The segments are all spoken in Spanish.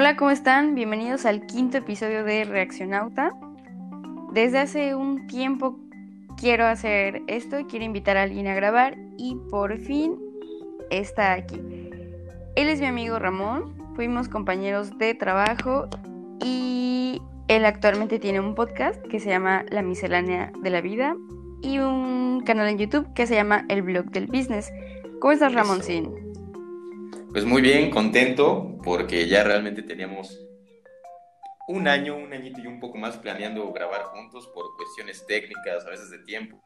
Hola, ¿cómo están? Bienvenidos al quinto episodio de Reaccionauta. Desde hace un tiempo quiero hacer esto, quiero invitar a alguien a grabar y por fin está aquí. Él es mi amigo Ramón, fuimos compañeros de trabajo y él actualmente tiene un podcast que se llama La Miscelánea de la Vida y un canal en YouTube que se llama El Blog del Business. ¿Cómo estás, Ramoncín? Pues muy bien, contento, porque ya realmente teníamos un año, un añito y un poco más planeando grabar juntos por cuestiones técnicas, a veces de tiempo.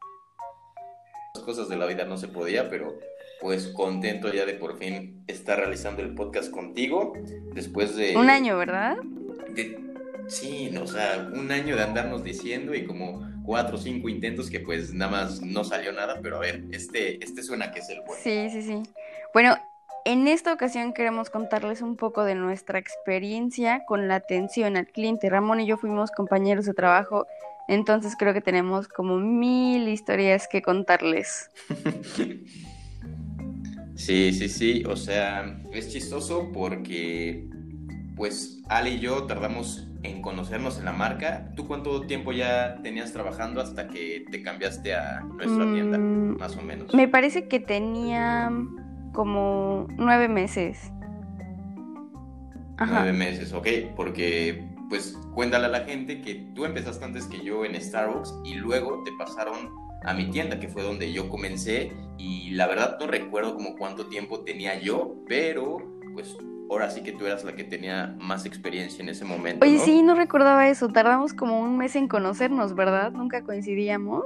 Las cosas de la vida no se podía, pero pues contento ya de por fin estar realizando el podcast contigo después de... Un año, ¿verdad? sí, o sea, un año de andarnos diciendo y como cuatro o cinco intentos que pues nada más no salió nada, pero a ver, este, este suena que es el bueno. Sí, sí, sí. Bueno, en esta ocasión queremos contarles un poco de nuestra experiencia con la atención al cliente. Ramón y yo fuimos compañeros de trabajo, entonces creo que tenemos como mil historias que contarles. Sí, sí, sí, o sea, es chistoso porque pues Ale y yo tardamos en conocernos en la marca. ¿Tú cuánto tiempo ya tenías trabajando hasta que te cambiaste a nuestra tienda, mm, más o menos? Me parece que tenía como nueve meses. Nueve meses, ok, porque pues cuéntale a la gente que tú empezaste antes que yo en Starbucks y luego te pasaron a mi tienda, que fue donde yo comencé y la verdad no recuerdo como cuánto tiempo tenía yo, pero pues ahora sí que tú eras la que tenía más experiencia en ese momento. Oye, sí, no recordaba eso, tardamos como un mes en conocernos, ¿verdad? Nunca coincidíamos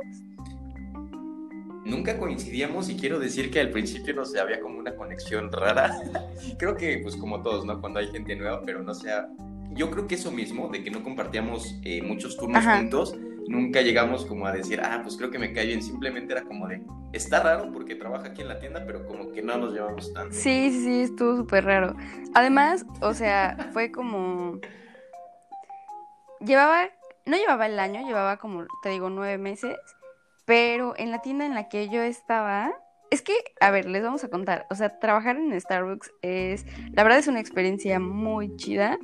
nunca coincidíamos y quiero decir que al principio no sé, había como una conexión rara. creo que pues como todos, ¿no? Cuando hay gente nueva, pero no sea... Yo creo que eso mismo, de que no compartíamos eh, muchos turnos juntos, nunca llegamos como a decir, ah, pues creo que me cae bien. Simplemente era como de, está raro porque trabaja aquí en la tienda, pero como que no nos llevamos tanto. Sí, sí, sí, estuvo súper raro. Además, o sea, fue como... Llevaba, no llevaba el año, llevaba como, te digo, nueve meses. Pero en la tienda en la que yo estaba, es que, a ver, les vamos a contar. O sea, trabajar en Starbucks es, la verdad es una experiencia muy chida,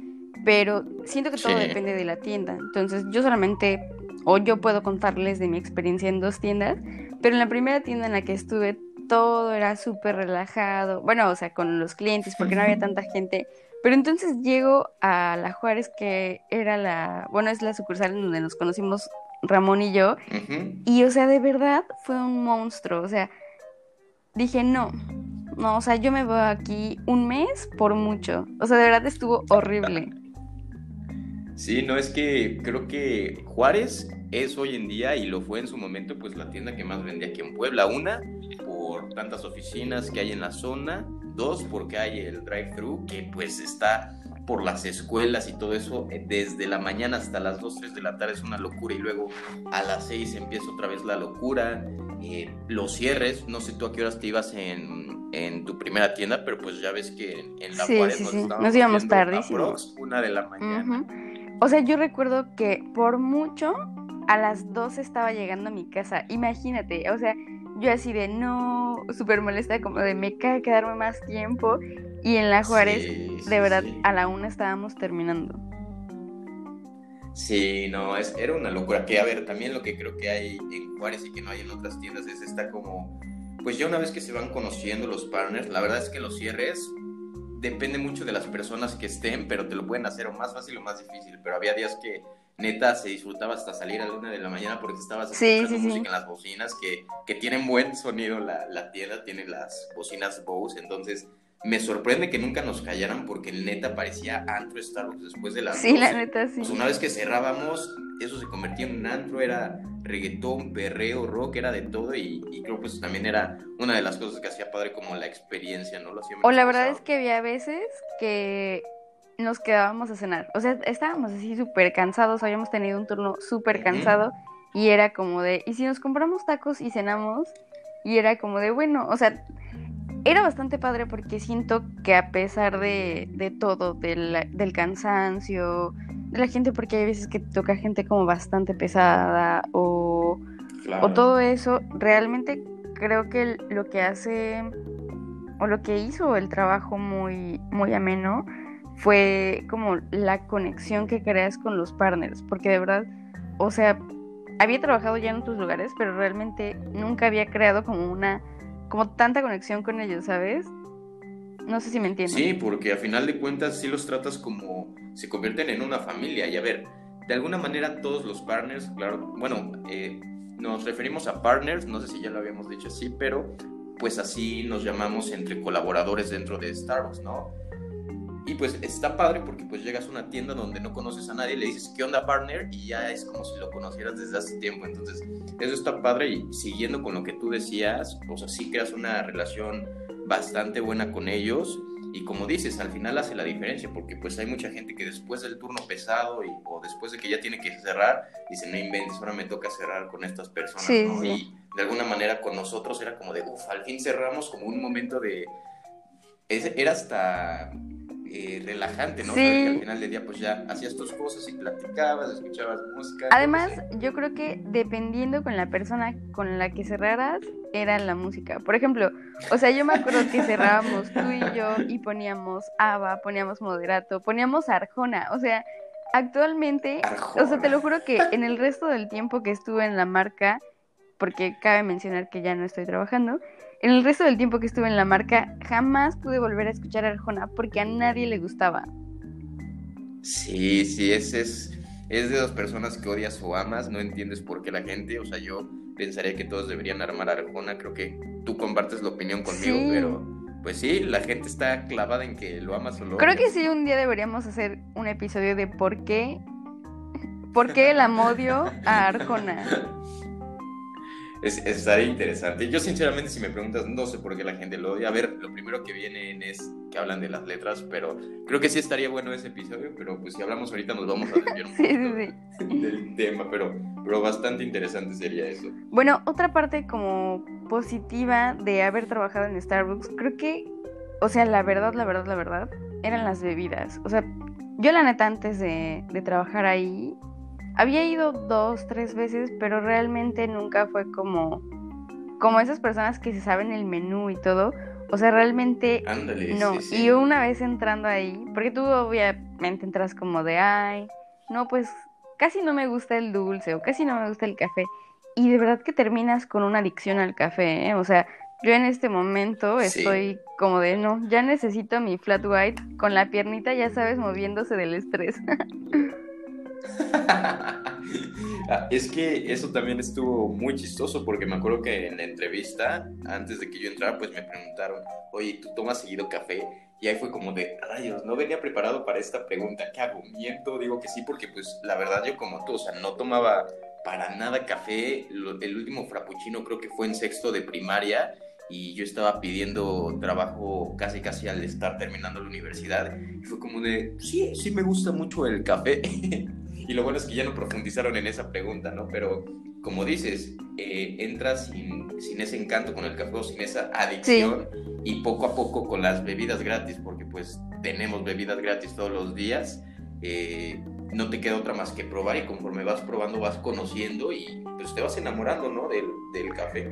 pero siento que todo depende de la tienda. Entonces, yo solamente, o yo puedo contarles de mi experiencia en dos tiendas, pero en la primera tienda en la que estuve, todo era súper relajado. Bueno, o sea, con los clientes, porque no había tanta gente. Pero entonces llego a la Juárez, que era la, bueno, es la sucursal en donde nos conocimos Ramón y yo. Y, o sea, de verdad fue un monstruo. O sea, dije, no, no, o sea, yo me voy aquí un mes por mucho. O sea, de verdad estuvo horrible. Sí, no es que creo que Juárez es hoy en día y lo fue en su momento, pues la tienda que más vendía aquí en Puebla. Una, por tantas oficinas que hay en la zona. Dos, porque hay el drive-thru, que pues está por las escuelas y todo eso, eh, desde la mañana hasta las 2, 3 de la tarde es una locura y luego a las 6 empieza otra vez la locura. Eh, los cierres, no sé tú a qué horas te ibas en, en tu primera tienda, pero pues ya ves que en, la sí, Juárez sí, nos, nos, íbamos tardísimo. Una de la mañana. O sea, yo recuerdo que por mucho a las 12 estaba llegando a mi casa. Imagínate, o sea, yo así de no, súper molesta, como de me cae quedarme más tiempo. Y en la Juárez, de verdad, a la una estábamos terminando. Sí, no, es, era una locura. Que a ver, también lo que creo que hay en Juárez y que no hay en otras tiendas es esta como, pues ya una vez que se van conociendo los partners, la verdad es que los cierres depende mucho de las personas que estén, pero te lo pueden hacer o más fácil o más difícil. Pero había días que neta se disfrutaba hasta salir a la una de la mañana porque estabas escuchando música en las bocinas que, que, tienen buen sonido la, la tienda, tiene las bocinas Bose, entonces me sorprende que nunca nos callaran porque neta parecía antro Starbucks después de las Sí, la neta, sí. Pues una vez que cerrábamos, eso se convertía en un antro, era reggaetón, perreo, rock, era de todo y, creo pues también era una de las cosas que hacía padre como la experiencia, ¿no? Lo o la verdad es que había veces que nos quedábamos a cenar. O sea, estábamos así súper cansados, habíamos tenido un turno súper cansado y era como de, ¿y si nos compramos tacos y cenamos? Y era como de, bueno, o sea, era bastante padre porque siento que a pesar de, de todo, del, del, cansancio, de la gente, porque hay veces que toca gente como bastante pesada o, o todo eso, realmente creo que lo que hace o lo que hizo el trabajo muy, muy ameno fue como la conexión que creas con los partners, porque de verdad, o sea, había trabajado ya en otros lugares, pero realmente nunca había creado como una, como tanta conexión con ellos, ¿sabes? No sé si me entiendes. Sí, porque a final de cuentas sí los tratas como, se convierten en una familia, y a ver, de alguna manera todos los partners, claro, bueno, eh, nos referimos a partners, no sé si ya lo habíamos dicho así, pero pues así nos llamamos entre colaboradores dentro de Starbucks, ¿no? Y pues está padre porque pues llegas a una tienda donde no conoces a nadie, le dices, ¿qué onda partner? Y ya es como si lo conocieras desde hace tiempo. Entonces, eso está padre y siguiendo con lo que tú decías, o sea, sí creas una relación bastante buena con ellos. Y como dices, al final hace la diferencia, porque pues hay mucha gente que después del turno pesado y, o después de que ya tiene que cerrar, dice, no inventes, ahora me toca cerrar con estas personas, ¿no? Y de alguna manera con nosotros era como de, uff, al fin cerramos como un momento de... Era hasta eh, relajante, ¿no? Sí. al final del día pues ya hacías tus cosas y platicabas, escuchabas música. Además, yo creo que dependiendo con la persona con la que cerraras, era la música. Por ejemplo, o sea, yo me acuerdo que cerrábamos tú y yo y poníamos ABBA, poníamos Moderato, poníamos Arjona, o sea, actualmente, o sea, te lo juro que en el resto del tiempo que estuve en la marca, porque cabe mencionar que ya no estoy trabajando, en el resto del tiempo que estuve en la marca, jamás pude volver a escuchar a Arjona porque a nadie le gustaba. Sí, sí, es, es, es de dos personas que odias o amas, no entiendes por qué la gente, o sea, yo pensaría que todos deberían armar a Arjona, creo que tú compartes la opinión conmigo, pero pues sí, la gente está clavada en que lo amas o lo Creo que sí, un día deberíamos hacer un episodio de por qué, por qué el amodio a Arjona. es, estaría interesante. Yo sinceramente si me preguntas, no sé por qué la gente lo odia. A ver, lo primero que viene es que hablan de las letras, pero creo que sí estaría bueno ese episodio, pero pues si hablamos ahorita nos vamos a desviar un poco del tema, pero, pero bastante interesante sería eso. Bueno, otra parte como positiva de haber trabajado en Starbucks, creo que, o sea, la verdad, la verdad, la verdad, eran las bebidas. O sea, yo la neta antes de, de trabajar ahí, había ido dos, tres veces, pero realmente nunca fue como, como esas personas que se saben el menú y todo. O sea, realmente no. Y una vez entrando ahí, porque tú obviamente entras como de, ay, no, pues casi no me gusta el dulce o casi no me gusta el café. Y de verdad que terminas con una adicción al café, ¿eh? O sea, yo en este momento estoy como de, no, ya necesito mi flat white con la piernita, ya sabes, moviéndose del estrés. Ah, es que eso también estuvo muy chistoso porque me acuerdo que en la entrevista, antes de que yo entrara, pues me preguntaron, oye, ¿tú tomas seguido café? Y ahí fue como de, rayos, no venía preparado para esta pregunta, ¿qué hago? Miento, digo que sí, porque pues la verdad yo como tú, o sea, no tomaba para nada café, el último frappuccino creo que fue en sexto de primaria y yo estaba pidiendo trabajo casi casi al estar terminando la universidad y fue como de, sí, sí me gusta mucho el café. Y lo bueno es que ya no profundizaron en esa pregunta, ¿no? Pero como dices, eh, entras sin, sin, ese encanto con el café o sin esa adicción y poco a poco con las bebidas gratis, porque pues tenemos bebidas gratis todos los días, eh, no te queda otra más que probar y conforme vas probando vas conociendo y pues te vas enamorando, ¿no? Del, del café.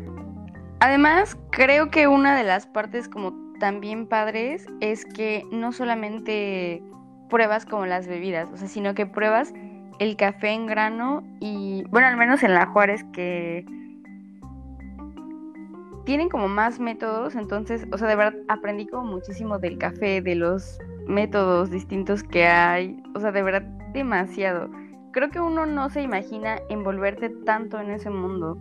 Además, creo que una de las partes como también padres es que no solamente pruebas como las bebidas, o sea, sino que pruebas el café en grano y, bueno, al menos en la Juárez que tienen como más métodos, entonces, o sea, de verdad aprendí como muchísimo del café, de los métodos distintos que hay, o sea, de verdad demasiado. Creo que uno no se imagina envolverte tanto en ese mundo.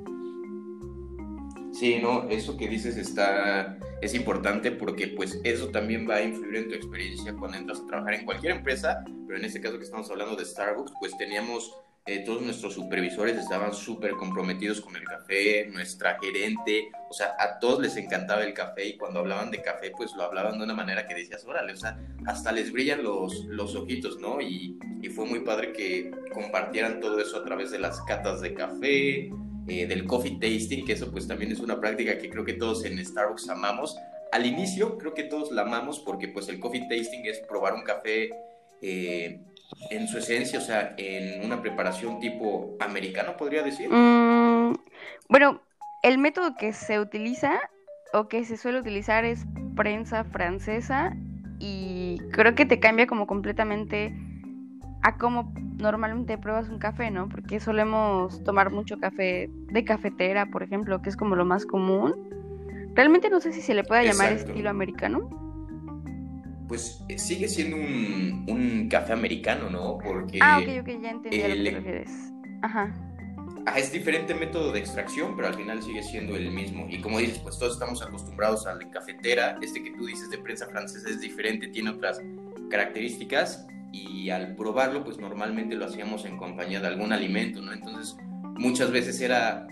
Sí, no, eso que dices está, es importante porque pues eso también va a influir en tu experiencia cuando entras a trabajar en cualquier empresa, pero en este caso que estamos hablando de Starbucks, pues teníamos, eh, todos nuestros supervisores estaban súper comprometidos con el café, nuestra gerente, o sea, a todos les encantaba el café y cuando hablaban de café, pues lo hablaban de una manera que decías, órale, o sea, hasta les brillan los, los ojitos, ¿no? Y, y fue muy padre que compartieran todo eso a través de las catas de café, eh, del coffee tasting, que eso pues también es una práctica que creo que todos en Starbucks amamos. Al inicio creo que todos la amamos porque pues el coffee tasting es probar un café eh, en su esencia, o sea, en una preparación tipo americano, podría decir. Mm, bueno, el método que se utiliza o que se suele utilizar es prensa francesa y creo que te cambia como completamente a cómo normalmente pruebas un café, ¿no? Porque solemos tomar mucho café de cafetera, por ejemplo, que es como lo más común. Realmente no sé si se le puede llamar estilo americano. Pues eh, sigue siendo un, café americano, ¿no? Porque... Ah, ok, ok, ya entendí a lo que refieres. Ajá. Ah, es diferente método de extracción, pero al final sigue siendo el mismo. Y como dices, pues todos estamos acostumbrados al de cafetera. Este que tú dices de prensa francesa es diferente, tiene otras características y al probarlo, pues normalmente lo hacíamos en compañía de algún alimento, ¿no? Entonces, muchas veces era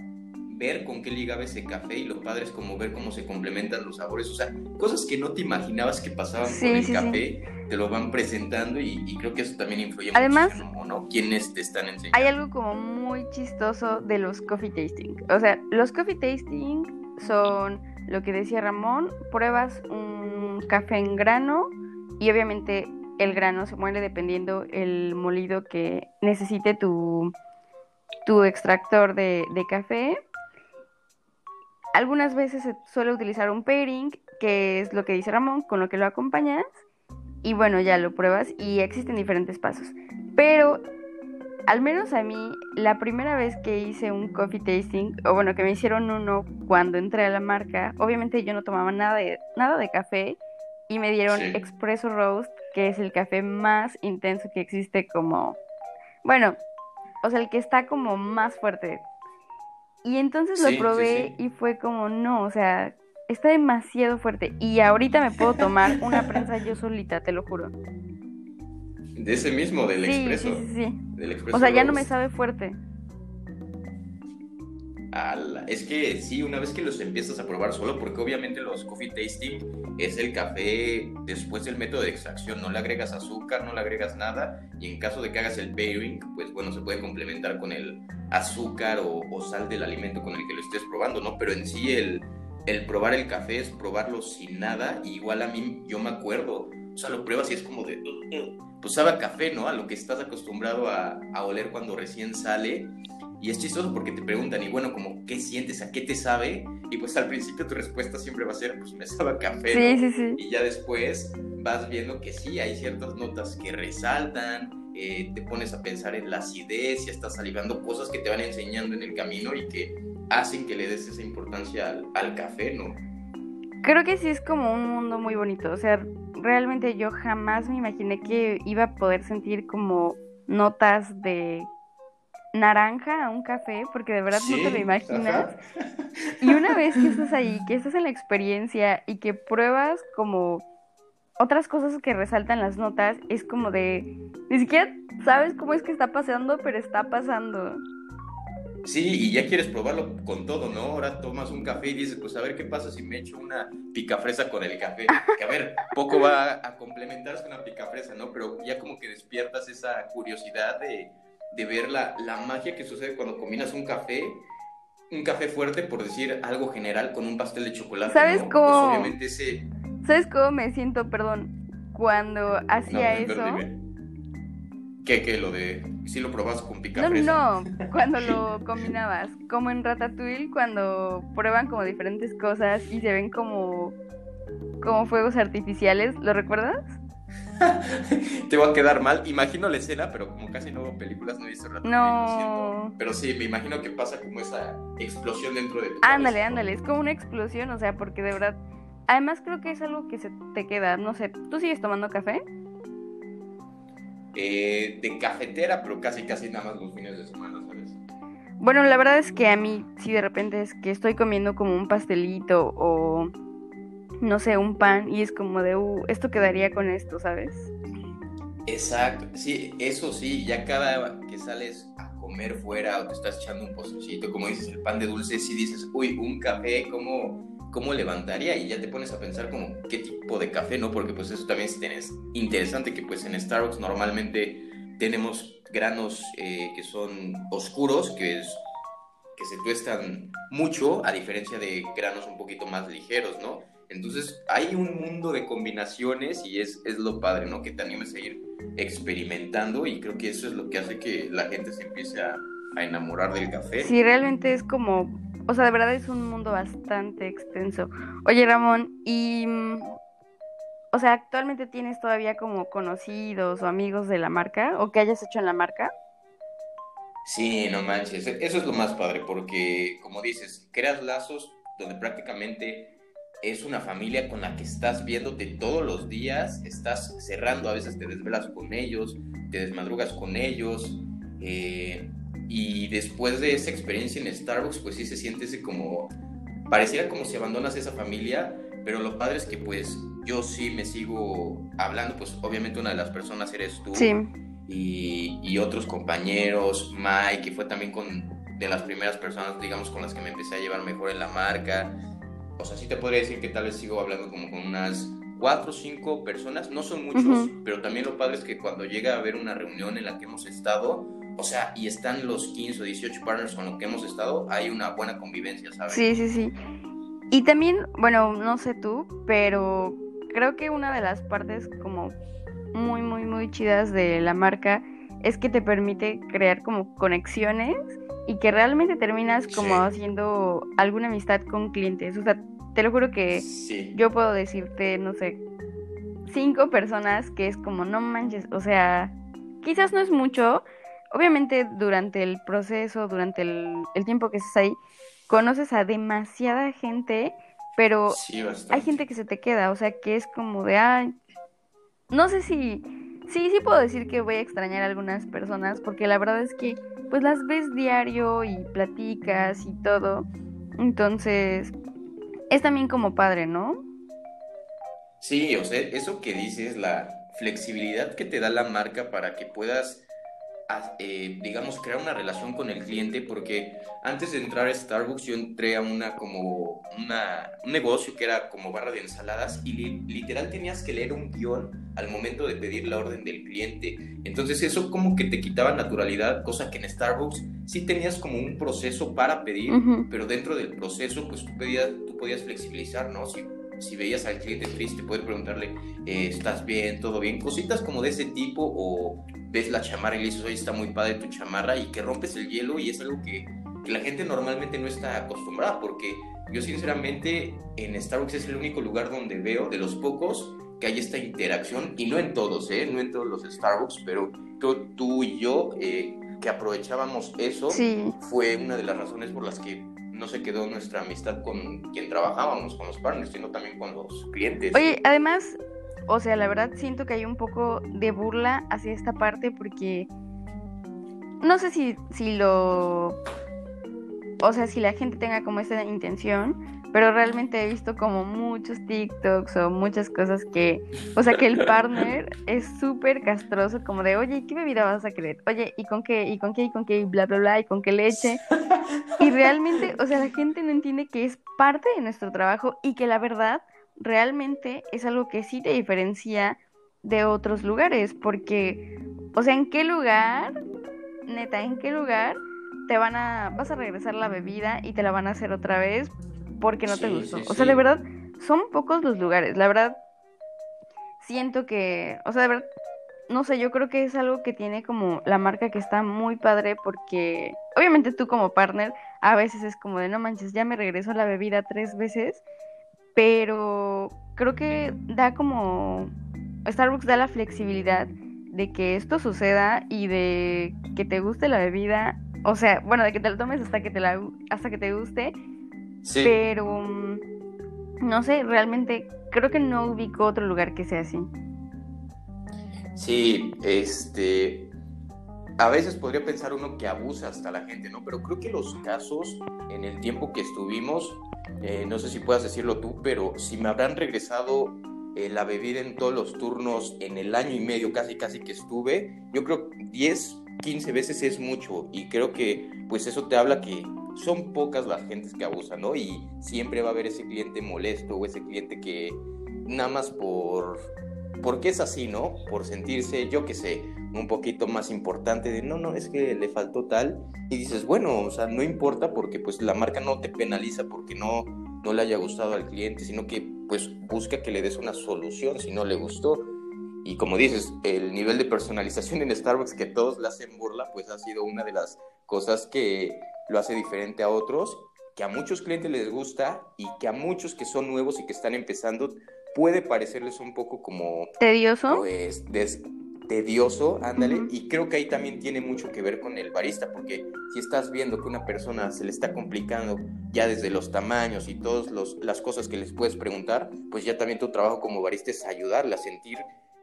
ver con qué ligaba ese café y lo padre es como ver cómo se complementan los sabores, o sea, cosas que no te imaginabas que pasaban con el café, te lo van presentando y, creo que eso también influye Además, muchísimo, ¿no? ¿Quiénes te están enseñando? Hay algo como muy chistoso de los coffee tasting, o sea, los coffee tasting son lo que decía Ramón, pruebas un café en grano y obviamente el grano se muele dependiendo el molido que necesite tu, tu extractor de, café. Algunas veces se suele utilizar un pairing, que es lo que dice Ramón, con lo que lo acompañas. Y bueno, ya lo pruebas y existen diferentes pasos. Pero al menos a mí, la primera vez que hice un coffee tasting, o bueno, que me hicieron uno cuando entré a la marca, obviamente yo no tomaba nada de, nada de café y me dieron Expresso Roast, que es el café más intenso que existe como, bueno, o sea, el que está como más fuerte. Y entonces lo probé y fue como, no, o sea, está demasiado fuerte. Y ahorita me puedo tomar una prensa yo solita, te lo juro. De ese mismo, del expreso. Sí, sí, sí. o sea, ya no me sabe fuerte. Es que sí, una vez que los empiezas a probar solo, porque obviamente los coffee tasting es el café después del método de extracción, no le agregas azúcar, no le agregas nada, y en caso de que hagas el pairing, pues bueno, se puede complementar con el azúcar o, sal del alimento con el que lo estés probando, ¿no? Pero en sí el, el probar el café es probarlo sin nada, igual a mí yo me acuerdo, o sea, lo pruebas y es como de, pues sabe a café, ¿no? A lo que estás acostumbrado a, a oler cuando recién sale y es chistoso porque te preguntan, y bueno, como, ¿qué sientes? ¿A qué te sabe? Y pues al principio tu respuesta siempre va a ser, pues me sabe a café. Sí, sí, sí. Y ya después vas viendo que sí, hay ciertas notas que resaltan, eh, te pones a pensar en la acidez y estás salivando cosas que te van enseñando en el camino y que hacen que le des esa importancia al, al café, ¿no? Creo que sí es como un mundo muy bonito. O sea, realmente yo jamás me imaginé que iba a poder sentir como notas de naranja a un café, porque de verdad no te lo imaginas. Y una vez que estás ahí, que estás en la experiencia y que pruebas como otras cosas que resaltan las notas, es como de, ni siquiera sabes cómo es que está pasando, pero está pasando. Sí, y ya quieres probarlo con todo, ¿no? Ahora tomas un café y dices, pues a ver qué pasa si me echo una picafresa con el café. Que a ver, poco va a complementarse una picafresa, ¿no? Pero ya como que despiertas esa curiosidad de, de ver la, magia que sucede cuando combinas un café, un café fuerte, por decir algo general, con un pastel de chocolate. ¿Sabes pues, cómo? obviamente ¿Sabes cómo me siento, perdón, cuando hacía eso? ¿Qué, qué? Lo de... Si lo probas con pica No, no, cuando lo combinabas. Como en Ratatouille, cuando prueban como diferentes cosas y se ven como... Como fuegos artificiales, ¿lo recuerdas? Te va a quedar mal. Imagino la escena, pero como casi no veo películas, no he visto No. Pero sí, me imagino que pasa como esa explosión dentro de tu Ándale, ándale. Es como una explosión, o sea, porque de verdad. Además, creo que es algo que se te queda. No sé, ¿tú sigues tomando café? Eh, de cafetera, pero casi, casi nada más los fines de semana, ¿sabes? Bueno, la verdad es que a mí, si de repente es que estoy comiendo como un pastelito o no sé, un pan y es como de, uh, esto quedaría con esto, ¿sabes? Exacto, sí, eso sí, ya cada que sales a comer fuera o te estás echando un postrecito, como dices, el pan de dulce, si dices, uy, un café, ¿cómo, ¿cómo levantaría? Y ya te pones a pensar como, ¿qué tipo de café, no? Porque pues eso también es interesante, que pues en Starbucks normalmente tenemos granos eh, que son oscuros, que es que se tuestan mucho, a diferencia de granos un poquito más ligeros, ¿no? Entonces hay un mundo de combinaciones y es, es lo padre, ¿no? Que te animes a ir experimentando y creo que eso es lo que hace que la gente se empiece a, enamorar del café. Sí, realmente es como, o sea, de verdad es un mundo bastante extenso. Oye, Ramón, y mm, o sea, actualmente tienes todavía como conocidos o amigos de la marca o que hayas hecho en la marca. Sí, no manches, eso es lo más padre porque, como dices, creas lazos donde prácticamente es una familia con la que estás viéndote todos los días, estás cerrando, a veces te desvelas con ellos, te desmadrugas con ellos, eh, y después de esa experiencia en Starbucks, pues sí se siente ese como, pareciera como si abandonas esa familia, pero lo padre es que pues yo sí me sigo hablando, pues obviamente una de las personas eres tú. Sí. Y, y otros compañeros, Mike, que fue también con de las primeras personas, digamos, con las que me empecé a llevar mejor en la marca. O sea, sí te podría decir que tal vez sigo hablando como con unas cuatro o cinco personas, no son muchos, pero también lo padre es que cuando llega a haber una reunión en la que hemos estado, o sea, y están los 15 o 18 partners con los que hemos estado, hay una buena convivencia, ¿sabes? Sí, sí, sí. Y también, bueno, no sé tú, pero creo que una de las partes como muy, muy, muy chidas de la marca es que te permite crear como conexiones y que realmente terminas como haciendo alguna amistad con clientes. O sea, te lo juro que yo puedo decirte, no sé, cinco personas que es como, no manches, o sea, quizás no es mucho. Obviamente durante el proceso, durante el, tiempo que estás ahí, conoces a demasiada gente, pero hay gente que se te queda, o sea, que es como de, ay, no sé si, sí, sí puedo decir que voy a extrañar a algunas personas, porque la verdad es que pues las ves diario y platicas y todo. Entonces, es también como padre, ¿no? Sí, o sea, eso que dices, la flexibilidad que te da la marca para que puedas eh, digamos, crear una relación con el cliente, porque antes de entrar a Starbucks yo entré a una como una, un negocio que era como barra de ensaladas y literal tenías que leer un guion al momento de pedir la orden del cliente. Entonces eso como que te quitaba naturalidad, cosa que en Starbucks sí tenías como un proceso para pedir, pero dentro del proceso pues tú, pedías, tú podías flexibilizar, ¿no? Si si veías al cliente triste, puedes preguntarle, eh, ¿estás bien? ¿Todo bien? Cositas como de ese tipo, o ves la chamarra y le dices, oye, está muy padre tu chamarra, y que rompes el hielo, y es algo que, que la gente normalmente no está acostumbrada, porque yo sinceramente en Starbucks es el único lugar donde veo, de los pocos, que hay esta interacción, y no en todos, ¿eh? No en todos los Starbucks, pero tú y yo, eh, que aprovechábamos eso, fue una de las razones por las que no se quedó nuestra amistad con quien trabajábamos, con los partners, sino también con los clientes. Oye, además, o sea, la verdad siento que hay un poco de burla hacia esta parte porque no sé si, si lo... O sea, si la gente tenga como esa intención, pero realmente he visto como muchos TikToks o muchas cosas que, o sea, que el partner es súper castroso, como de, oye, ¿qué bebida vas a querer? Oye, ¿y con qué? ¿Y con qué? ¿Y con qué? Y bla, bla, bla, ¿y con qué leche? Y realmente, o sea, la gente no entiende que es parte de nuestro trabajo y que la verdad realmente es algo que sí te diferencia de otros lugares, porque, o sea, ¿en qué lugar, neta, en qué lugar te van a, vas a regresar la bebida y te la van a hacer otra vez porque no te gustó. o sea, de verdad, son pocos los lugares. La verdad, siento que, o sea, de verdad, no sé, yo creo que es algo que tiene como la marca que está muy padre porque, obviamente tú como partner, a veces es como de, no manches, ya me regreso la bebida tres veces, pero creo que da como, Starbucks da la flexibilidad de que esto suceda y de que te guste la bebida, o sea, bueno, de que te la tomes hasta que te la hasta que te guste pero mm, no sé, realmente creo que no ubico otro lugar que sea así. Sí, este, a veces podría pensar uno que abusa hasta la gente, ¿no? Pero creo que los casos en el tiempo que estuvimos, eh, no sé si puedas decirlo tú, pero si me habrán regresado eh, la bebida en todos los turnos en el año y medio casi casi que estuve, yo creo 10, 15 veces es mucho y creo que pues eso te habla que son pocas las gentes que abusan, ¿no? Y siempre va a haber ese cliente molesto o ese cliente que nada más por porque es así, ¿no? Por sentirse, yo qué sé, un poquito más importante de, no, no, es que le faltó tal. Y dices, bueno, o sea, no importa porque pues la marca no te penaliza porque no, no le haya gustado al cliente, sino que pues busca que le des una solución si no le gustó. Y como dices, el nivel de personalización en Starbucks que todos le hacen burla, pues ha sido una de las cosas que lo hace diferente a otros, que a muchos clientes les gusta y que a muchos que son nuevos y que están empezando puede parecerles un poco como... ¿Tedioso? Pues tedioso, ándale, y creo que ahí también tiene mucho que ver con el barista, porque si estás viendo que una persona se le está complicando ya desde los tamaños y todas las cosas que les puedes preguntar, pues ya también tu trabajo como barista es ayudarle a sentir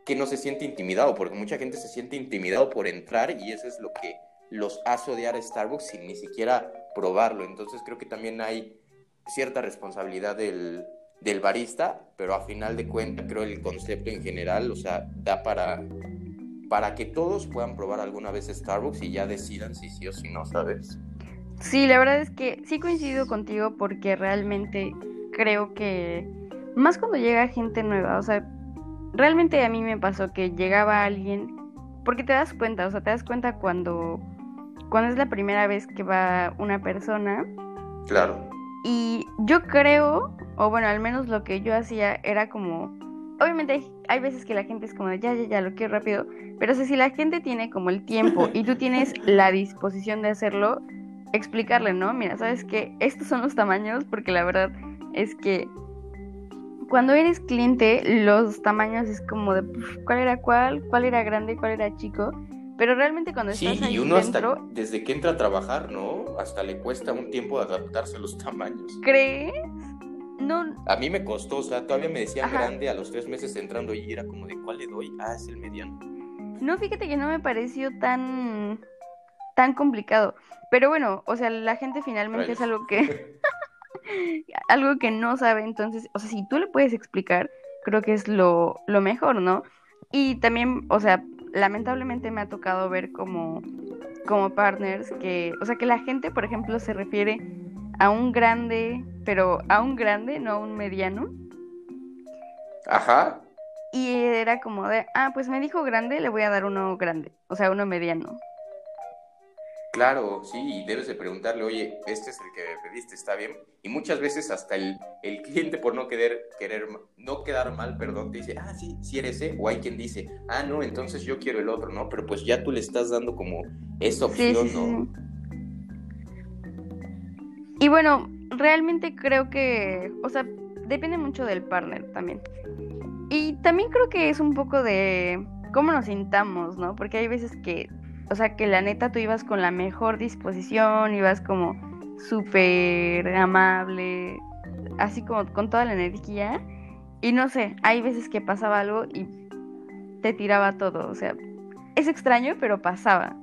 que no se siente intimidado, porque mucha gente se siente intimidado por entrar y eso es lo que los hace odiar a Starbucks sin ni siquiera probarlo. Entonces creo que también hay cierta responsabilidad del, del barista, pero a final de cuentas creo el concepto en general, o sea, da para, para que todos puedan probar alguna vez Starbucks y ya decidan si sí o si no, ¿sabes? Sí, la verdad es que sí coincido contigo porque realmente creo que más cuando llega gente nueva, o sea, realmente a mí me pasó que llegaba alguien, porque te das cuenta, o sea, te das cuenta cuando, cuando es la primera vez que va una persona. Claro. Y yo creo, o bueno, al menos lo que yo hacía era como, obviamente hay, veces que la gente es como, ya, ya, ya, lo quiero rápido, pero si la gente tiene como el tiempo y tú tienes la disposición de hacerlo, explicarle, ¿no? Mira, ¿sabes qué? Estos son los tamaños porque la verdad es que cuando eres cliente, los tamaños es como de cuál era cuál, cuál era grande, cuál era chico. Pero realmente cuando estás ahí y uno dentro, hasta desde que entra a trabajar, ¿no? Hasta le cuesta un tiempo adaptarse a los tamaños. ¿Crees? No. A mí me costó, o sea, todavía me decían grande a los tres meses entrando y era como de cuál le doy. Ah, es el mediano. No, fíjate que no me pareció tan tan complicado. Pero bueno, o sea, la gente finalmente es algo que algo que no sabe, entonces, o sea, si tú le puedes explicar, creo que es lo, lo mejor, ¿no? Y también, o sea, lamentablemente me ha tocado ver como, como partners que, o sea, que la gente, por ejemplo, se refiere a un grande, pero a un grande, no a un mediano. Ajá. Y era como de, ah, pues me dijo grande, le voy a dar uno grande, o sea, uno mediano. Claro, sí, y debes de preguntarle, oye, este es el que pediste, ¿está bien? Y muchas veces hasta el, el cliente por no querer, querer, no quedar mal, perdón, te dice, ah, sí, sí eres ese, o hay quien dice, ah, no, entonces yo quiero el otro, ¿no? Pero pues ya tú le estás dando como esa opción, ¿no? Y bueno, realmente creo que, o sea, depende mucho del partner también. Y también creo que es un poco de cómo nos sintamos, ¿no? Porque hay veces que o sea, que la neta tú ibas con la mejor disposición, ibas como súper amable, así como con toda la energía. Y no sé, hay veces que pasaba algo y te tiraba todo, o sea, es extraño, pero pasaba.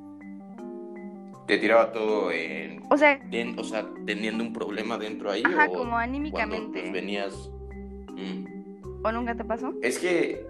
¿Te tiraba todo en... O sea... o sea, teniendo un problema dentro ahí? Ajá, como anímicamente. Pues, venías... Mm. ¿O nunca te pasó? Es que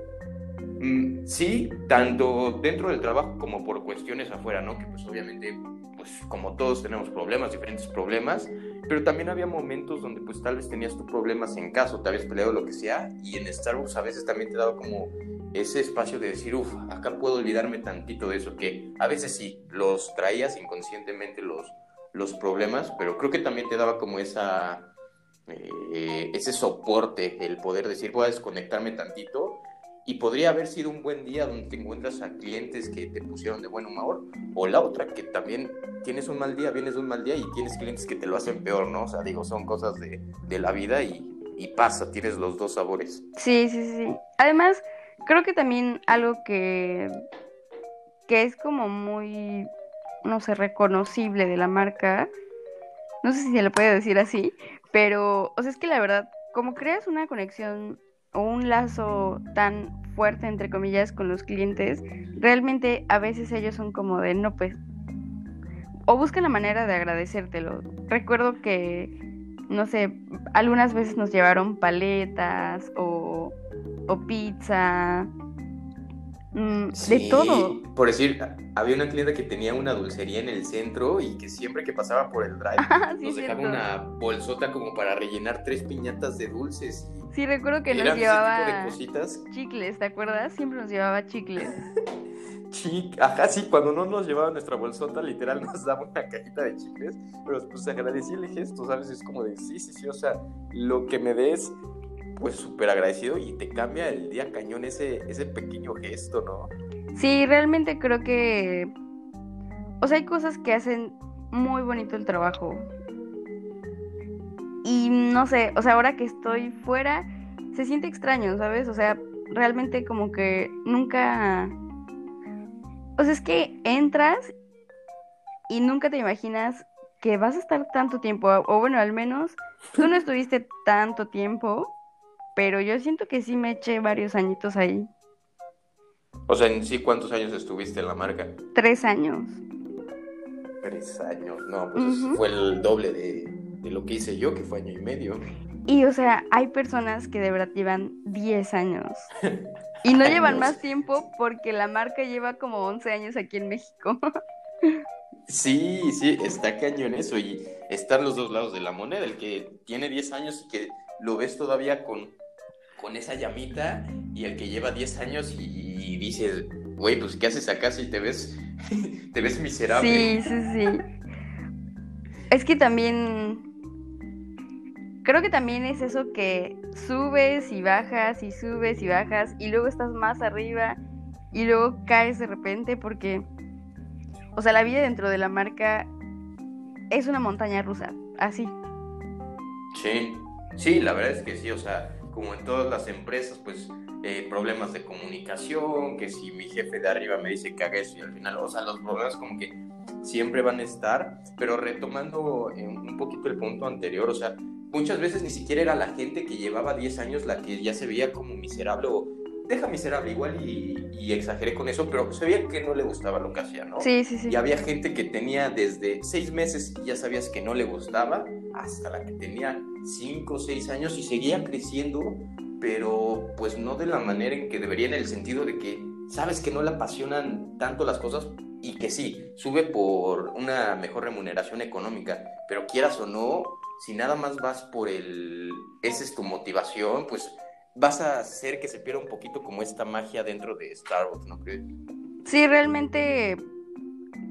sí, tanto dentro del trabajo como por cuestiones afuera, ¿no? Que pues obviamente, pues como todos tenemos problemas, diferentes problemas, pero también había momentos donde pues tal vez tenías tus problemas en casa, te habías peleado lo que sea, y en Starbucks a veces también te daba como ese espacio de decir, uff, acá puedo olvidarme tantito de eso, que a veces sí, los traías inconscientemente los, los problemas, pero creo que también te daba como esa... Eh, ese soporte, el poder decir, voy a desconectarme tantito y podría haber sido un buen día donde te encuentras a clientes que te pusieron de buen humor, o la otra, que también tienes un mal día, vienes de un mal día y tienes clientes que te lo hacen peor, ¿no? O sea, digo, son cosas de, de la vida y, y, pasa, tienes los dos sabores. Sí, sí, sí. Además, creo que también algo que, que es como muy, no sé, reconocible de la marca, no sé si se le puede decir así, pero, o sea, es que la verdad, como creas una conexión o un lazo tan fuerte, entre comillas, con los clientes, realmente a veces ellos son como de, no, pues, o buscan la manera de agradecértelo. Recuerdo que, no sé, algunas veces nos llevaron paletas o, o pizza, Mm, de todo. Por decir, había una clienta que tenía una dulcería en el centro y que siempre que pasaba por el drive ah, nos dejaba una bolsota como para rellenar tres piñatas de dulces. Sí, recuerdo que nos llevaba chicles, ¿te acuerdas? Siempre nos llevaba chicles. ajá, sí, cuando no nos llevaba nuestra bolsota, literal nos daba una cajita de chicles, pero pues agradecí el gesto, ¿sabes? Es como de, sí, sí, sí, o sea, lo que me des pues súper agradecido y te cambia el día cañón ese, ese pequeño gesto, ¿no? Sí, realmente creo que, o sea, hay cosas que hacen muy bonito el trabajo. Y no sé, o sea, ahora que estoy fuera, se siente extraño, ¿sabes? O sea, realmente como que nunca... O sea, es que entras y nunca te imaginas que vas a estar tanto tiempo, o bueno, al menos tú no estuviste tanto tiempo, pero yo siento que sí me eché varios añitos ahí. O sea, en sí, ¿cuántos años estuviste en la marca? Tres años. Tres años, no, pues fue el doble de, de, lo que hice yo, que fue año y medio. Y o sea, hay personas que de verdad llevan diez años. Y no llevan más tiempo porque la marca lleva como once años aquí en México. Sí, sí, está cañón eso. Y están los dos lados de la moneda. El que tiene 10 años y que lo ves todavía con, con esa llamita. Y el que lleva 10 años y, dices, güey, pues ¿qué haces acá si te ves, te ves miserable? Sí, sí, sí. Es que también. Creo que también es eso que subes y bajas y subes y bajas y luego estás más arriba y luego caes de repente porque o sea, la vida dentro de la marca es una montaña rusa, así. Sí, sí, la verdad es que sí, o sea, como en todas las empresas, pues eh, problemas de comunicación, que si mi jefe de arriba me dice que haga eso y al final, o sea, los problemas como que siempre van a estar, pero retomando un poquito el punto anterior, o sea, muchas veces ni siquiera era la gente que llevaba 10 años la que ya se veía como miserable o deja miserable igual y, exageré con eso, pero se veía que no le gustaba lo que hacía, ¿no? Sí, sí, sí. Y había gente que tenía desde seis meses y ya sabías que no le gustaba, hasta la que tenía cinco o seis años y seguía creciendo, pero pues no de la manera en que debería, en el sentido de que sabes que no le apasionan tanto las cosas y que sí, sube por una mejor remuneración económica, pero quieras o no, si nada más vas por el, esa es tu motivación, pues vas a hacer que se pierda un poquito como esta magia dentro de Starbucks, ¿no crees? Sí, realmente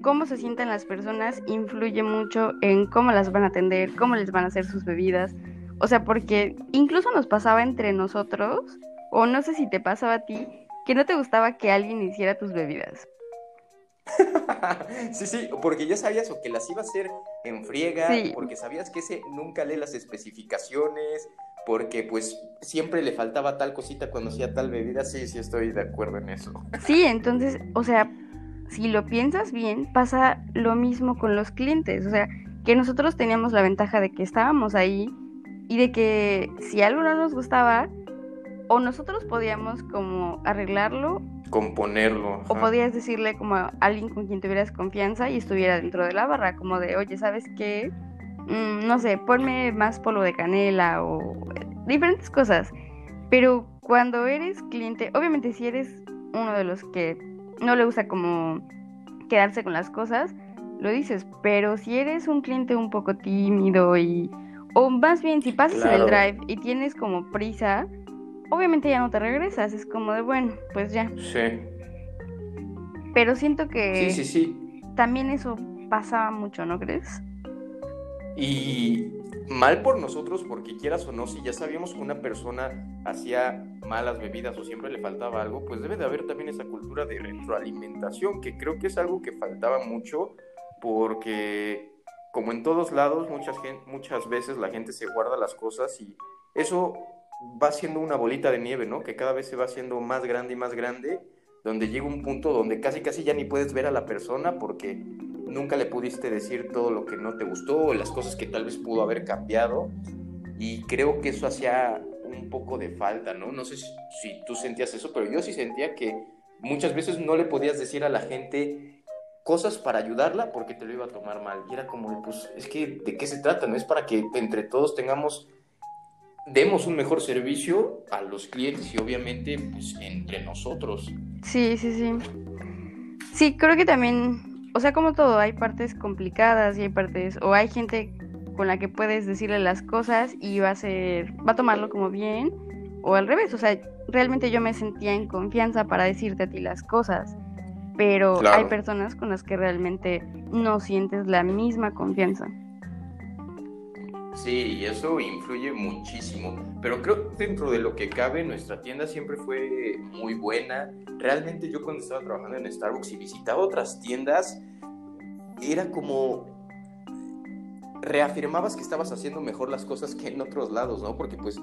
cómo se sientan las personas influye mucho en cómo las van a atender, cómo les van a hacer sus bebidas. O sea, porque incluso nos pasaba entre nosotros, o no sé si te pasaba a ti, que no te gustaba que alguien hiciera tus bebidas. sí, sí, porque ya sabías o que las iba a hacer en friega, porque sabías que ese nunca lee las especificaciones, porque pues siempre le faltaba tal cosita cuando hacía tal bebida, sí, sí estoy de acuerdo en eso. Sí, entonces, o sea, si lo piensas bien, pasa lo mismo con los clientes, o sea, que nosotros teníamos la ventaja de que estábamos ahí y de que si algo no nos gustaba, o nosotros podíamos como arreglarlo. Componerlo. O podías decirle como a alguien con quien tuvieras confianza y estuviera dentro de la barra, como de, oye, ¿sabes qué? Mm, no sé, ponme más polvo de canela o diferentes cosas. Pero cuando eres cliente, obviamente si eres uno de los que no le gusta como quedarse con las cosas, lo dices, pero si eres un cliente un poco tímido y o más bien si pasas en el drive y tienes como prisa, obviamente ya no te regresas, es como de bueno, pues ya. Sí. Pero siento que sí, sí, sí. también eso pasaba mucho, ¿no crees? Y mal por nosotros, porque quieras o no, si ya sabíamos que una persona hacía malas bebidas o siempre le faltaba algo, pues debe de haber también esa cultura de retroalimentación, que creo que es algo que faltaba mucho, porque como en todos lados, muchas, muchas veces la gente se guarda las cosas y eso va siendo una bolita de nieve, ¿no? Que cada vez se va haciendo más grande y más grande, donde llega un punto donde casi casi ya ni puedes ver a la persona porque nunca le pudiste decir todo lo que no te gustó las cosas que tal vez pudo haber cambiado. Y creo que eso hacía un poco de falta, ¿no? No sé si, tú sentías eso, pero yo sí sentía que muchas veces no le podías decir a la gente cosas para ayudarla porque te lo iba a tomar mal. Y era como, pues, es que, ¿de qué se trata? No es para que entre todos tengamos, demos un mejor servicio a los clientes y obviamente, pues, entre nosotros. Sí, sí, sí. Sí, creo que también o sea, como todo, hay partes complicadas y hay partes, o hay gente con la que puedes decirle las cosas y va a ser, va a tomarlo como bien, o al revés, o sea, realmente yo me sentía en confianza para decirte a ti las cosas, pero hay personas con las que realmente no sientes la misma confianza. Sí, y eso influye muchísimo. Pero creo que dentro de lo que cabe, nuestra tienda siempre fue muy buena. Realmente yo cuando estaba trabajando en Starbucks y visitaba otras tiendas, era como reafirmabas que estabas haciendo mejor las cosas que en otros lados, ¿no? Porque pues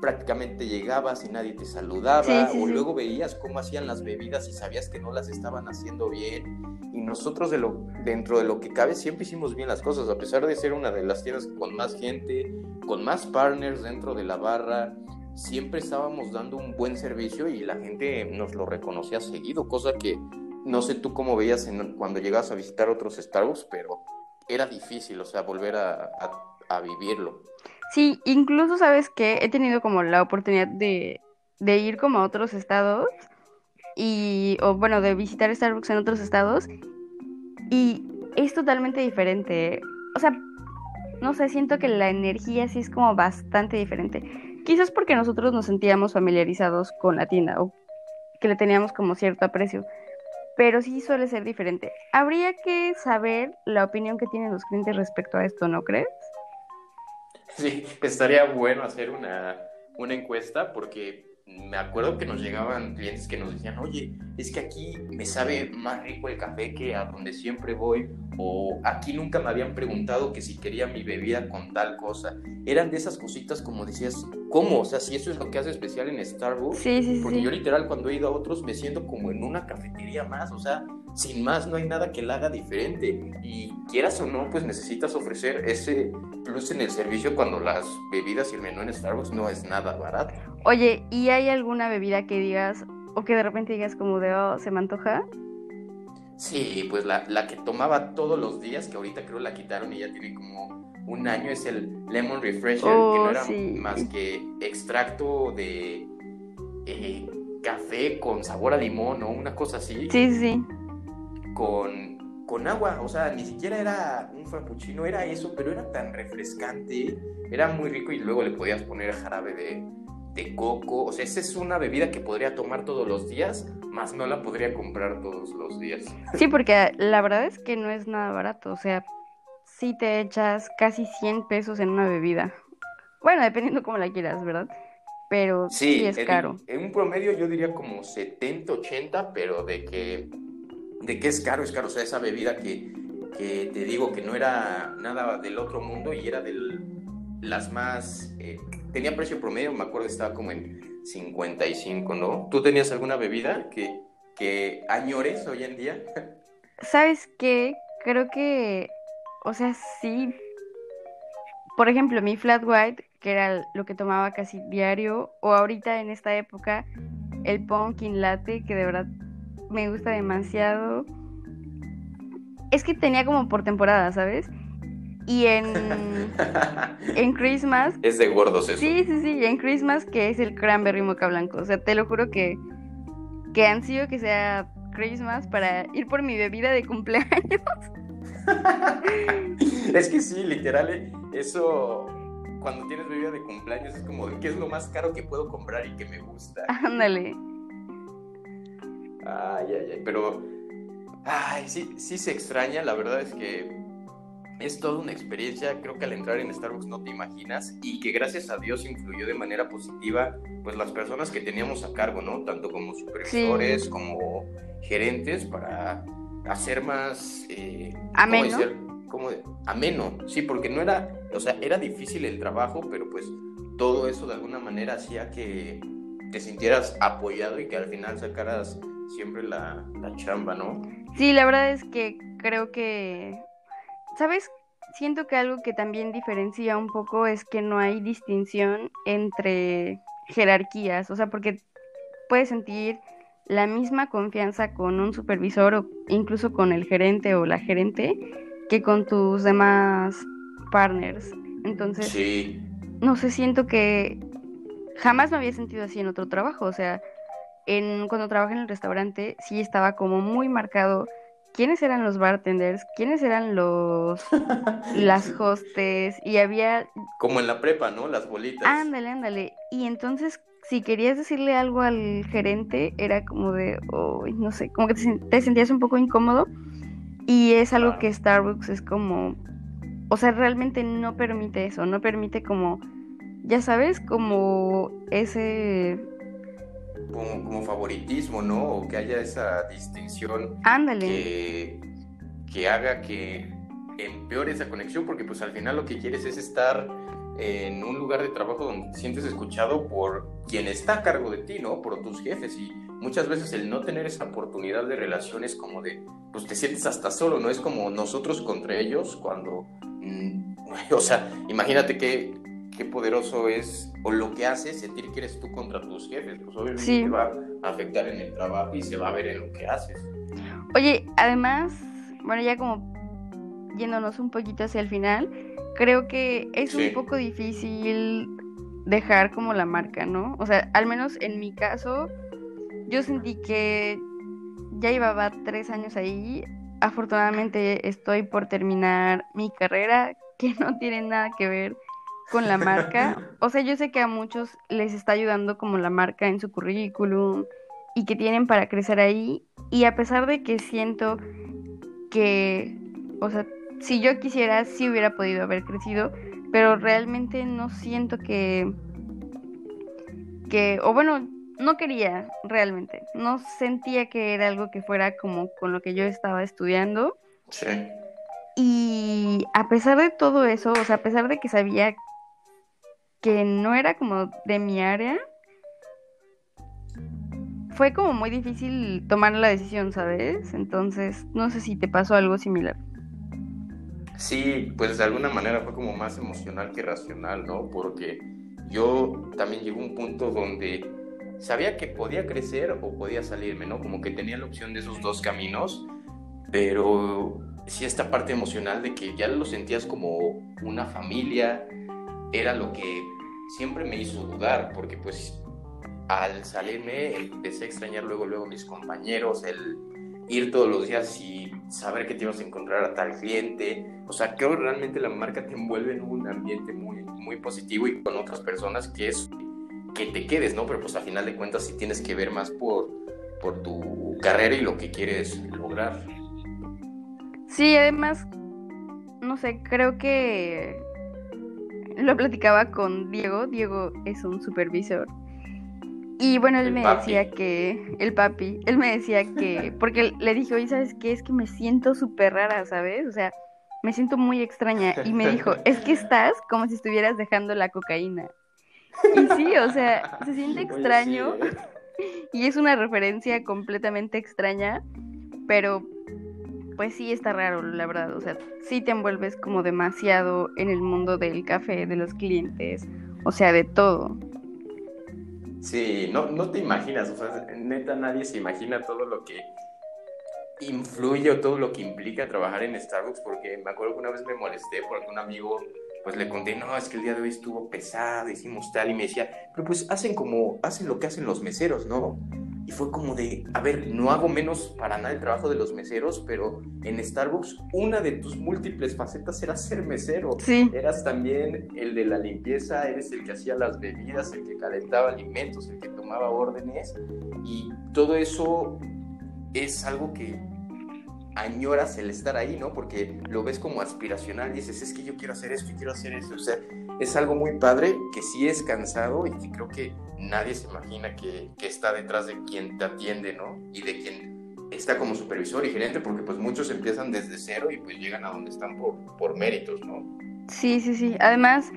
prácticamente llegabas y nadie te saludaba, o luego veías cómo hacían las bebidas y sabías que no las estaban haciendo bien. Y nosotros de lo, dentro de lo que cabe siempre hicimos bien las cosas, a pesar de ser una de las tiendas con más gente, con más partners dentro de la barra, siempre estábamos dando un buen servicio y la gente nos lo reconocía seguido, cosa que no sé tú cómo veías cuando llegabas a visitar otros Starbucks, pero era difícil, o sea, volver a, a vivirlo. Sí, incluso sabes que he tenido como la oportunidad de, de ir como a otros estados y, o bueno, de visitar Starbucks en otros estados y es totalmente diferente. O sea, no sé, siento que la energía sí es como bastante diferente. Quizás porque nosotros nos sentíamos familiarizados con la tienda o que le teníamos como cierto aprecio, pero sí suele ser diferente. Habría que saber la opinión que tienen los clientes respecto a esto, ¿no crees? Sí, estaría bueno hacer una, una encuesta porque me acuerdo que nos llegaban clientes que nos decían, oye, es que aquí me sabe más rico el café que a donde siempre voy, o aquí nunca me habían preguntado que si quería mi bebida con tal cosa. Eran de esas cositas como decías, ¿cómo? O sea, si eso es lo que hace especial en Starbucks. Sí, sí, porque yo literal cuando he ido a otros me siento como en una cafetería más, o sea, sin más no hay nada que la haga diferente. Y quieras o no, pues necesitas ofrecer ese plus en el servicio cuando las bebidas y el menú en Starbucks no es nada barato. Oye, ¿y hay alguna bebida que digas o que de repente digas como de, oh, se me antoja? Sí, pues la, la que tomaba todos los días, que ahorita creo la quitaron y ya tiene como un año, es el Lemon Refresher, que no oh, era más que extracto de eh, café con sabor a limón o una cosa así. Sí, sí con, con agua, o sea, ni siquiera era un frappuccino, era eso, pero era tan refrescante, era muy rico y luego le podías poner jarabe de, de coco, o sea, esa es una bebida que podría tomar todos los días, más no la podría comprar todos los días. Sí, porque la verdad es que no es nada barato, o sea, si te echas casi 100 pesos en una bebida. Bueno, dependiendo cómo la quieras, ¿verdad? Pero sí, es caro. En un promedio yo diría como 70, 80, pero de que de que es caro, es caro. O sea, esa bebida que, que te digo que no era nada del otro mundo y era de las más... Eh, tenía precio promedio, me acuerdo, estaba como en 55, ¿no? ¿Tú tenías alguna bebida que, que añores hoy en día? ¿Sabes qué? Creo que, o sea, sí. Por ejemplo, mi flat white, que era lo que tomaba casi diario, o ahorita en esta época, el pumpkin latte, que de verdad me gusta demasiado. Es que tenía como por temporada, ¿sabes? Y en, en Christmas. Es de gordos eso. Sí, sí, sí. En Christmas, que es el cranberry moca blanco. O sea, te lo juro que, que ansío que sea Christmas para ir por mi bebida de cumpleaños. es que sí, literal, eh, eso. Cuando tienes bebida de cumpleaños es como, ¿qué es lo más caro que puedo comprar y que me gusta? Ándale. Ay, ay, ay, pero, ay, sí, sí se extraña, la verdad es que es toda una experiencia, creo que al entrar en Starbucks no te imaginas y que gracias a Dios influyó de manera positiva pues las personas que teníamos a cargo, ¿no? Tanto como supervisores como gerentes para hacer más... Eh, ameno. Como ameno, sí, porque no era, o sea, era difícil el trabajo, pero pues todo eso de alguna manera hacía que te sintieras apoyado y que al final sacaras siempre la, chamba, ¿no? Sí, la verdad es que creo que, ¿sabes? Siento que algo que también diferencia un poco es que no hay distinción entre jerarquías, o sea, porque puedes sentir la misma confianza con un supervisor o incluso con el gerente o la gerente que con tus demás partners. Entonces, sí. no sé, siento que jamás me había sentido así en otro trabajo, o sea, en, cuando trabajé en el restaurante sí estaba como muy marcado quiénes eran los bartenders, quiénes eran los las hostes y había como en la prepa, ¿no? Las bolitas. Ándale, ándale. Y entonces si querías decirle algo al gerente era como de, oh, no sé, como que te, sentías un poco incómodo y es algo que Starbucks es como, o sea, realmente no permite eso, no permite como, ya sabes, como ese como, favoritismo, ¿no? O que haya esa distinción Ándale. Que, haga que empeore esa conexión, porque pues al final lo que quieres es estar en un lugar de trabajo donde te sientes escuchado por quien está a cargo de ti, ¿no? Por tus jefes y muchas veces el no tener esa oportunidad de relaciones como de, pues te sientes hasta solo, ¿no? Es como nosotros contra ellos cuando, mm, o sea, imagínate qué, qué poderoso es o lo que hace sentir que eres tú contra tus jefes, pues obviamente Sí. va a afectar en el trabajo y se va a ver en lo que haces. Oye, además, bueno, ya como yéndonos un poquito hacia el final, creo que es Sí. un poco difícil dejar como la marca, ¿no? O sea, al menos en mi caso, yo sentí que ya llevaba tres años ahí. Afortunadamente estoy por terminar mi carrera, que no tiene nada que ver con la marca. O sea, yo sé que a muchos les está ayudando como la marca en su currículum y que tienen para crecer ahí. Y a pesar de que siento que, o sea, si yo quisiera, sí hubiera podido haber crecido, pero realmente no siento que, que, o bueno, no quería realmente, no sentía que era algo que fuera como con lo que yo estaba estudiando. Sí. Y a pesar de todo eso, o sea, a pesar de que sabía que no era como de mi área, fue como muy difícil tomar la decisión, ¿sabes? Entonces, no sé si te pasó algo similar. Sí, pues de alguna manera fue como más emocional que racional, ¿no? Porque yo también llegó un punto donde sabía que podía crecer o podía salirme, ¿no? Como que tenía la opción de esos dos caminos, pero sí esta parte emocional de que ya lo sentías como una familia, era lo que siempre me hizo dudar, porque pues al salirme empecé a extrañar luego, luego mis compañeros, el ir todos los días y saber que te ibas a encontrar a tal cliente. O sea, creo que realmente la marca te envuelve en un ambiente muy, muy positivo y con otras personas que es que te quedes, ¿no? Pero pues a final de cuentas sí tienes que ver más por, por tu carrera y lo que quieres lograr. Sí, además, no sé, creo que lo platicaba con Diego. Diego es un supervisor. Y bueno, él El me papi. decía que, el papi, él me decía que, porque le dije, oye, ¿sabes qué? Es que me siento súper rara, ¿sabes? O sea, me siento muy extraña. Y me dijo, es que estás como si estuvieras dejando la cocaína. Y sí, o sea, se siente sí, extraño. ¿eh? Y es una referencia completamente extraña, pero pues sí está raro, la verdad. O sea, sí te envuelves como demasiado en el mundo del café, de los clientes, o sea, de todo. Sí, no, no te imaginas, o sea, neta nadie se imagina todo lo que influye o todo lo que implica trabajar en Starbucks, porque me acuerdo que una vez me molesté porque un amigo, pues le conté, no, es que el día de hoy estuvo pesado, hicimos tal, y me decía, pero pues hacen como, hacen lo que hacen los meseros, ¿no? Y fue como de, a ver, no hago menos para nada el trabajo de los meseros, pero en Starbucks una de tus múltiples facetas era ser mesero. Sí, Eras también el de la limpieza, eres el que hacía las bebidas, el que calentaba alimentos, el que tomaba órdenes y todo eso es algo que añoras el estar ahí, ¿no? Porque lo ves como aspiracional y dices, es que yo quiero hacer esto y quiero hacer esto. O sea, es algo muy padre que sí es cansado y que creo que nadie se imagina que, que está detrás de quien te atiende, ¿no? Y de quien está como supervisor y gerente, porque pues muchos empiezan desde cero y pues llegan a donde están por, por méritos, ¿no? sí, sí, sí. Además,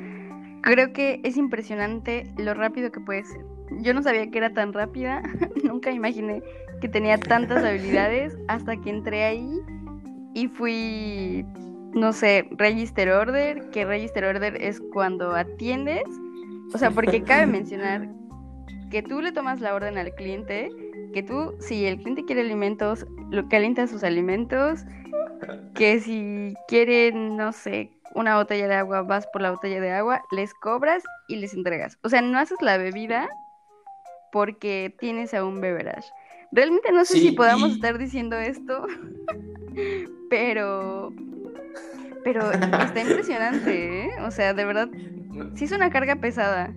creo que es impresionante lo rápido que puede ser. Yo no sabía que era tan rápida, nunca imaginé que tenía tantas habilidades hasta que entré ahí y fui, no sé, register order, que register order es cuando atiendes, o sea, porque cabe mencionar que tú le tomas la orden al cliente, que tú, si el cliente quiere alimentos, lo calientas sus alimentos, que si quieren, no sé, una botella de agua, vas por la botella de agua, les cobras y les entregas. O sea, no haces la bebida porque tienes a un beverage. Realmente no sé Sí, si podamos y- estar diciendo esto, pero pero está impresionante, ¿eh? O sea, de verdad, sí es una carga pesada.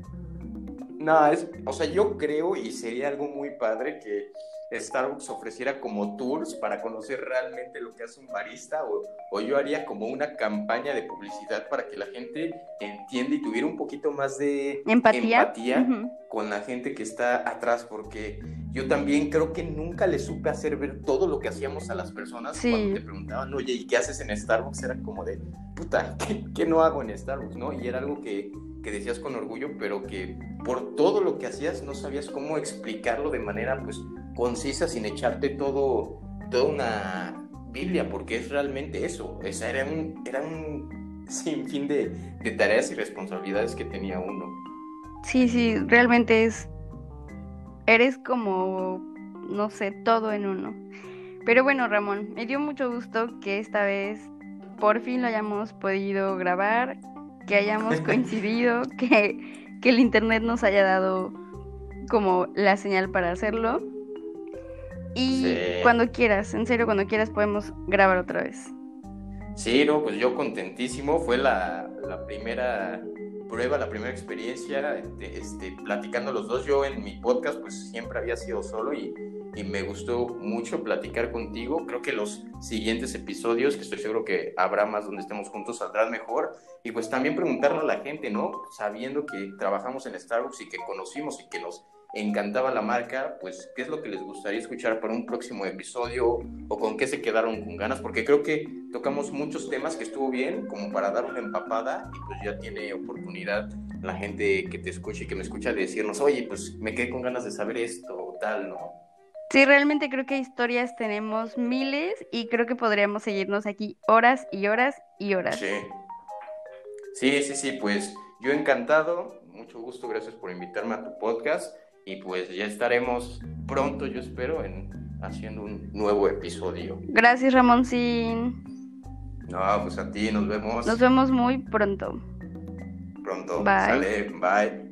No, es, o sea, yo creo y sería algo muy padre que Starbucks ofreciera como tours para conocer realmente lo que hace un barista o, o yo haría como una campaña de publicidad para que la gente entienda y tuviera un poquito más de Empatía. con la gente que está atrás, porque yo también creo que nunca le supe hacer ver todo lo que hacíamos a las personas Sí. cuando te preguntaban, oye, ¿y qué haces en Starbucks? Era como de, puta, ¿qué, qué no hago en Starbucks? ¿no? Y era algo que, que decías con orgullo, pero que por todo lo que hacías no sabías cómo explicarlo de manera pues concisa sin echarte todo, toda una Biblia, porque es realmente eso. O sea, era un, era un sinfín de, de tareas y responsabilidades que tenía uno. Sí, sí, realmente es. Eres como, no sé, todo en uno. Pero bueno, Ramón, me dio mucho gusto que esta vez por fin lo hayamos podido grabar, que hayamos coincidido, que, que el internet nos haya dado como la señal para hacerlo. Y Sí. cuando quieras, en serio, cuando quieras podemos grabar otra vez. Sí, no, pues yo contentísimo. Fue la, la primera prueba, la primera experiencia, este, este, platicando los dos. Yo en mi podcast, pues siempre había sido solo y, y me gustó mucho platicar contigo. Creo que los siguientes episodios, que estoy seguro que habrá más donde estemos juntos, saldrán mejor. Y pues también preguntarle a la gente, ¿no? Sabiendo que trabajamos en Starbucks y que conocimos y que nos encantaba la marca, pues qué es lo que les gustaría escuchar para un próximo episodio o con qué se quedaron con ganas, porque creo que tocamos muchos temas que estuvo bien como para dar una empapada y pues ya tiene oportunidad la gente que te escucha y que me escucha de decirnos, oye, pues me quedé con ganas de saber esto o tal, ¿no? Sí, realmente creo que historias tenemos miles y creo que podríamos seguirnos aquí horas y horas y horas. Sí. Sí, sí, sí, pues yo encantado, mucho gusto, gracias por invitarme a tu podcast y pues ya estaremos pronto, yo espero, en haciendo un nuevo episodio. Gracias, Ramoncín. No, pues a ti, nos vemos Nos vemos muy pronto. pronto. Bye. Sale, bye.